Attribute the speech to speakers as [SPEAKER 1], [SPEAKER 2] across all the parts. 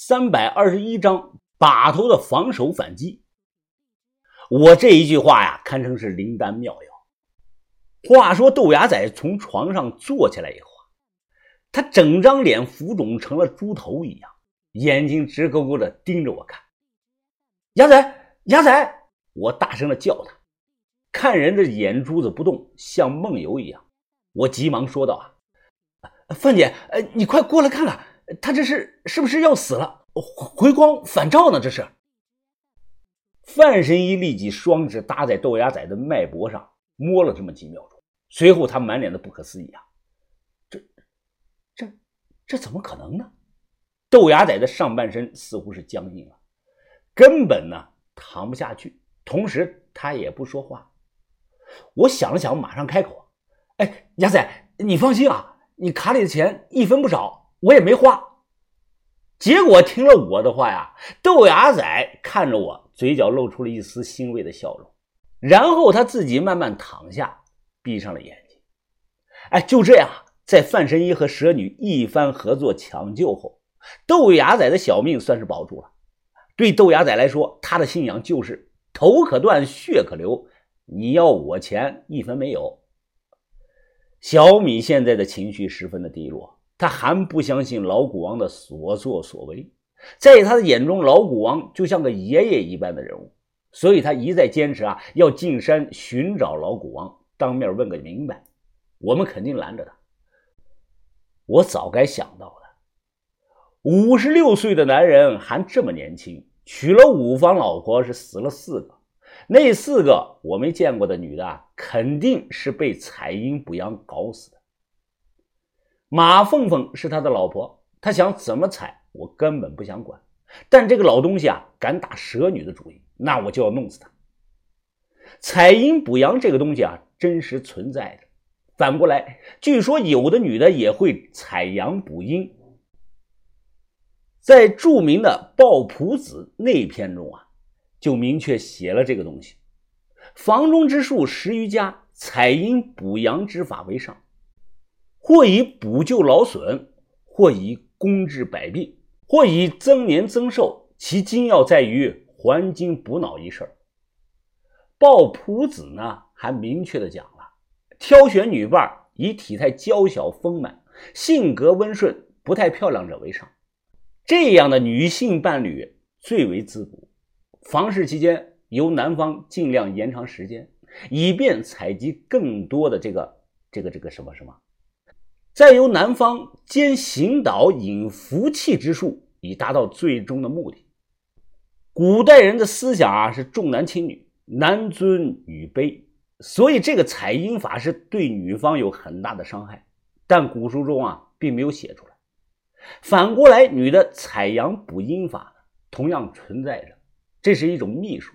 [SPEAKER 1] 三百二十一章把头的防守反击。我这一句话呀，堪称是灵丹妙药。话说豆芽仔从床上坐起来以后，他整张脸浮肿成了猪头一样，眼睛直勾勾的盯着我看。牙仔，牙仔！我大声的叫他，看人的眼珠子不动，像梦游一样。我急忙说道：“啊，范姐，呃，你快过来看看，他这是是不是要死了？回光返照呢？这是。”范神医立即双指搭在豆芽仔的脉搏上，摸了这么几秒钟，随后他满脸的不可思议啊，这、这、这怎么可能呢？豆芽仔的上半身似乎是僵硬了，根本呢躺不下去。同时，他也不说话。我想了想，马上开口：“哎，牙仔，你放心啊，你卡里的钱一分不少，我也没花。”结果听了我的话呀，豆芽仔看着我，嘴角露出了一丝欣慰的笑容，然后他自己慢慢躺下，闭上了眼睛。哎，就这样，在范神医和蛇女一番合作抢救后，豆芽仔的小命算是保住了。对豆芽仔来说，他的信仰就是。头可断，血可流，你要我钱一分没有。小米现在的情绪十分的低落，他还不相信老古王的所作所为，在他的眼中，老古王就像个爷爷一般的人物，所以他一再坚持啊，要进山寻找老古王，当面问个明白。我们肯定拦着他。我早该想到的，五十六岁的男人还这么年轻。娶了五房老婆是死了四个，那四个我没见过的女的肯定是被采阴补阳搞死的。马凤凤是他的老婆，他想怎么采我根本不想管，但这个老东西啊敢打蛇女的主意，那我就要弄死他。采阴补阳这个东西啊真实存在的，反过来据说有的女的也会采阳补阴。在著名的《抱朴子》那篇中啊，就明确写了这个东西：房中之术十余家，采阴补阳之法为上，或以补救劳损，或以攻治百病，或以增年增寿。其精要在于还精补脑一事儿。《抱朴子》呢，还明确的讲了，挑选女伴以体态娇小丰满、性格温顺、不太漂亮者为上。这样的女性伴侣最为滋补。房事期间，由男方尽量延长时间，以便采集更多的这个这个这个什么什么，再由男方兼行导引福气之术，以达到最终的目的。古代人的思想啊是重男轻女，男尊女卑，所以这个采阴法是对女方有很大的伤害。但古书中啊并没有写出来。反过来，女的采阳补阴法同样存在着，这是一种秘术，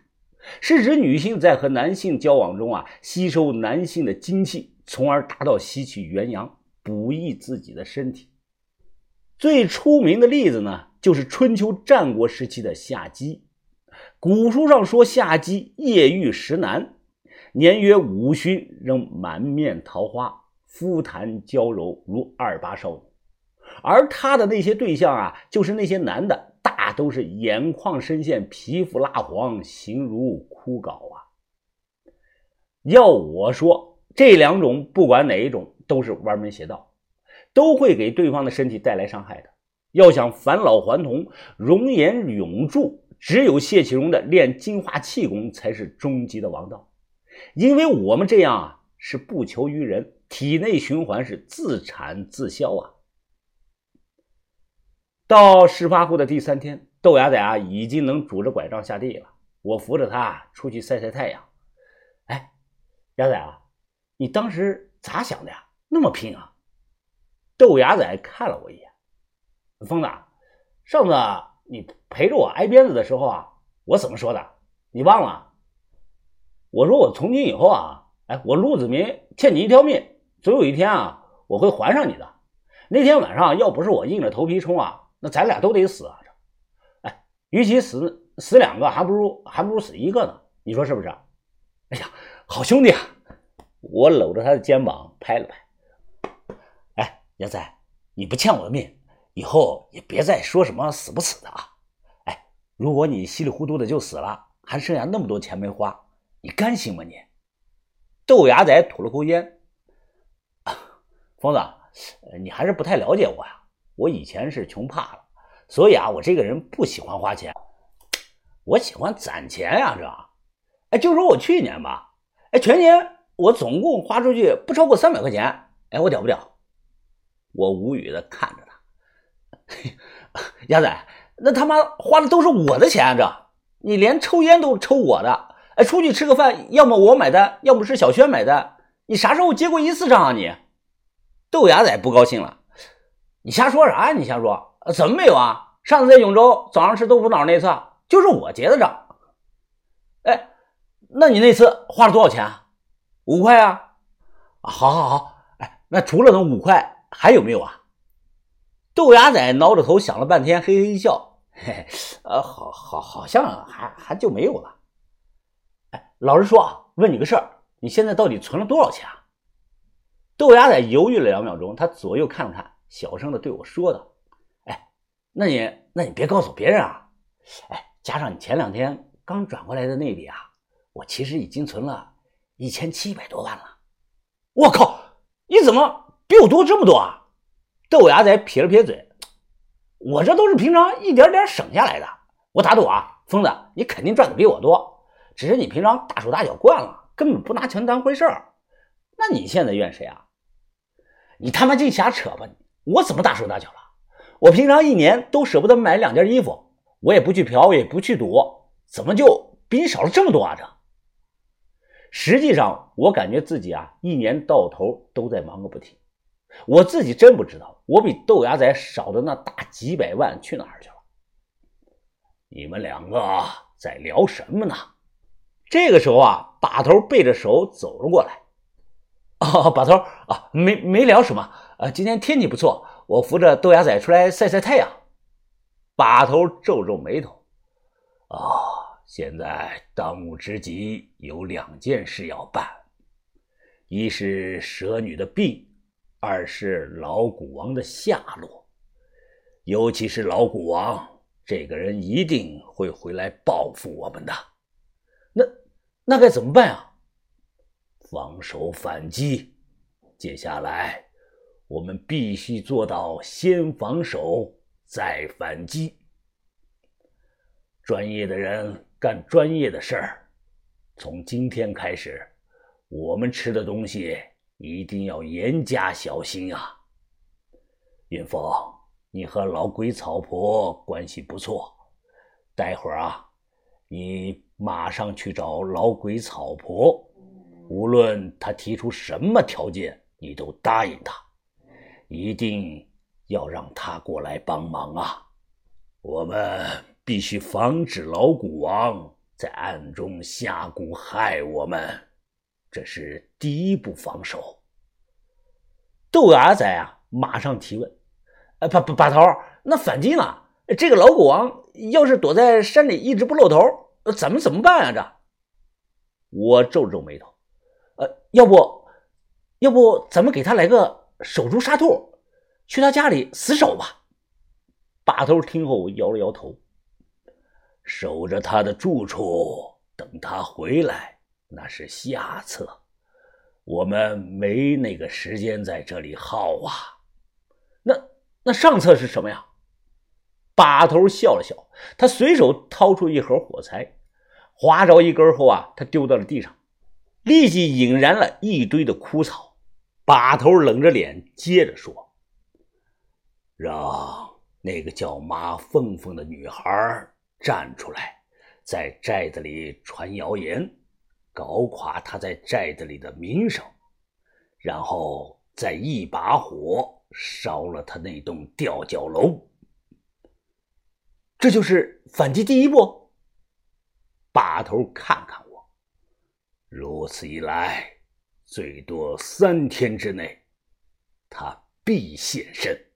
[SPEAKER 1] 是指女性在和男性交往中啊，吸收男性的精气，从而达到吸取元阳，补益自己的身体。最出名的例子呢，就是春秋战国时期的夏姬。古书上说，夏姬夜遇石男，年约五旬，仍满面桃花，肤弹娇柔，如二八少女。而他的那些对象啊，就是那些男的，大都是眼眶深陷，皮肤蜡黄，形如枯槁啊。要我说，这两种不管哪一种，都是歪门邪道，都会给对方的身体带来伤害的。要想返老还童、容颜永驻，只有谢启荣的练精化气功才是终极的王道。因为我们这样啊，是不求于人，体内循环是自产自销啊。到事发后的第三天，豆芽仔啊已经能拄着拐杖下地了。我扶着他出去晒晒太阳。哎，芽仔啊，你当时咋想的呀？那么拼啊！豆芽仔看了我一眼，疯子，上次你陪着我挨鞭子的时候啊，我怎么说的？你忘了？我说我从今以后啊，哎，我陆子明欠你一条命，总有一天啊，我会还上你的。那天晚上要不是我硬着头皮冲啊！那咱俩都得死啊！哎，与其死死两个，还不如还不如死一个呢。你说是不是？哎呀，好兄弟啊！我搂着他的肩膀拍了拍。哎，亚仔，你不欠我的命，以后也别再说什么死不死的啊！哎，如果你稀里糊涂的就死了，还剩下那么多钱没花，你甘心吗？你？豆芽仔吐了口烟，疯子，你还是不太了解我呀。我以前是穷怕了，所以啊，我这个人不喜欢花钱，我喜欢攒钱呀，这。哎，就说我去年吧，哎，全年我总共花出去不超过三百块钱，哎，我屌不屌？我无语的看着他，鸭仔，那他妈花的都是我的钱，啊这你连抽烟都抽我的，哎，出去吃个饭，要么我买单，要么是小轩买单，你啥时候结过一次账啊？你豆芽仔不高兴了，你瞎说啥呀？你瞎说，怎么没有啊？上次在永州早上吃豆腐脑那次，就是我结的账，哎。那你那次花了多少钱？五块啊！好，好，好，哎，那除了那五块，还有没有啊？豆芽仔挠着头想了半天，嘿嘿一笑，嘿嘿，呃，好好，好像还还就没有了。哎，老实说啊，问你个事儿，你现在到底存了多少钱啊？豆芽仔犹豫了两秒钟，他左右看了看，小声的对我说道：“哎，那你，那你别告诉别人啊！哎，加上你前两天刚转过来的那笔啊。”我其实已经存了一千七百多万了，我靠！你怎么比我多这么多啊？豆芽仔撇了撇嘴，我这都是平常一点点省下来的。我打赌啊，疯子，你肯定赚的比我多，只是你平常大手大脚惯了，根本不拿钱当回事儿。那你现在怨谁啊？你他妈净瞎扯吧！我怎么大手大脚了？我平常一年都舍不得买两件衣服，我也不去嫖，也不去赌，怎么就比你少了这么多啊？这？实际上，我感觉自己啊，一年到头都在忙个不停。我自己真不知道，我比豆芽仔少的那大几百万去哪儿去了。你们两个在聊什么呢？这个时候啊，把头背着手走了过来。哦，把头啊，没没聊什么。啊，今天天气不错，我扶着豆芽仔出来晒晒太阳。把头皱皱眉头。哦。现在当务之急有两件事要办，一是蛇女的病，二是老古王的下落。尤其是老古王这个人，一定会回来报复我们的。那那该怎么办啊？防守反击。接下来我们必须做到先防守再反击。专业的人。干专业的事儿，从今天开始，我们吃的东西一定要严加小心啊！云峰，你和老鬼草婆关系不错，待会儿啊，你马上去找老鬼草婆，无论他提出什么条件，你都答应他，一定要让他过来帮忙啊！我们。必须防止老古王在暗中下蛊害我们，这是第一步防守。豆芽仔啊，马上提问：“呃，把把把头，那反击呢？这个老古王要是躲在山里一直不露头，咱们怎么办啊？这……”我皱了皱眉头：“呃，要不，要不咱们给他来个守株杀兔，去他家里死守吧？”把头听后摇了摇头。守着他的住处，等他回来，那是下策。我们没那个时间在这里耗啊。那那上策是什么呀？把头笑了笑，他随手掏出一盒火柴，划着一根后啊，他丢到了地上，立即引燃了一堆的枯草。把头冷着脸接着说：“让那个叫马凤凤的女孩。”站出来，在寨子里传谣言，搞垮他在寨子里的名声，然后再一把火烧了他那栋吊脚楼。这就是反击第一步。把头看看我，如此一来，最多三天之内，他必现身。